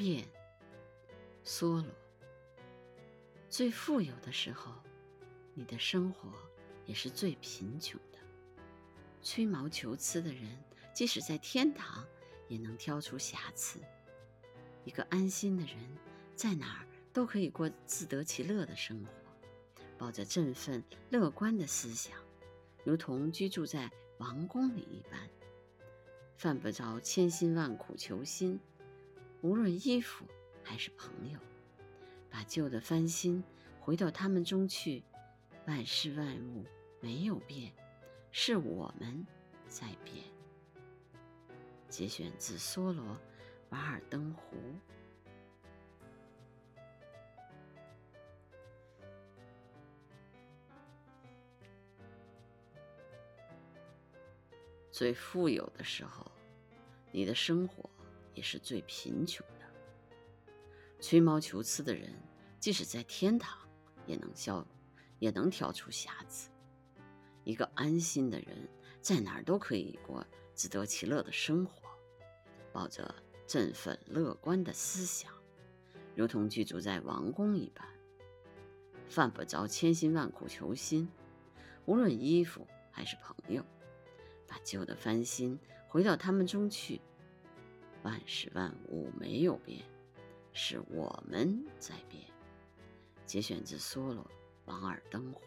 变。梭罗，最富有的时候，你的生活也是最贫穷的。吹毛求疵的人，即使在天堂，也能挑出瑕疵。一个安心的人，在哪儿都可以过自得其乐的生活，抱着振奋乐观的思想，如同居住在王宫里一般。犯不着千辛万苦求新，无论衣服还是朋友，把旧的翻新，回到他们中去。万事万物没有变，是我们在变。节选自梭罗《瓦尔登湖》。最富有的时候，你的生活也是最贫穷的。吹毛求疵的人，即使在天堂，也能笑，也能挑出瑕疵。一个安心的人，在哪儿都可以过自得其乐的生活，抱着振奋乐观的思想，如同居住在王宫一般，犯不着千辛万苦求新，无论衣服还是朋友。把旧的翻新，回到他们中去。万事万物没有变，是我们在变。节选自梭罗《王尔登湖》。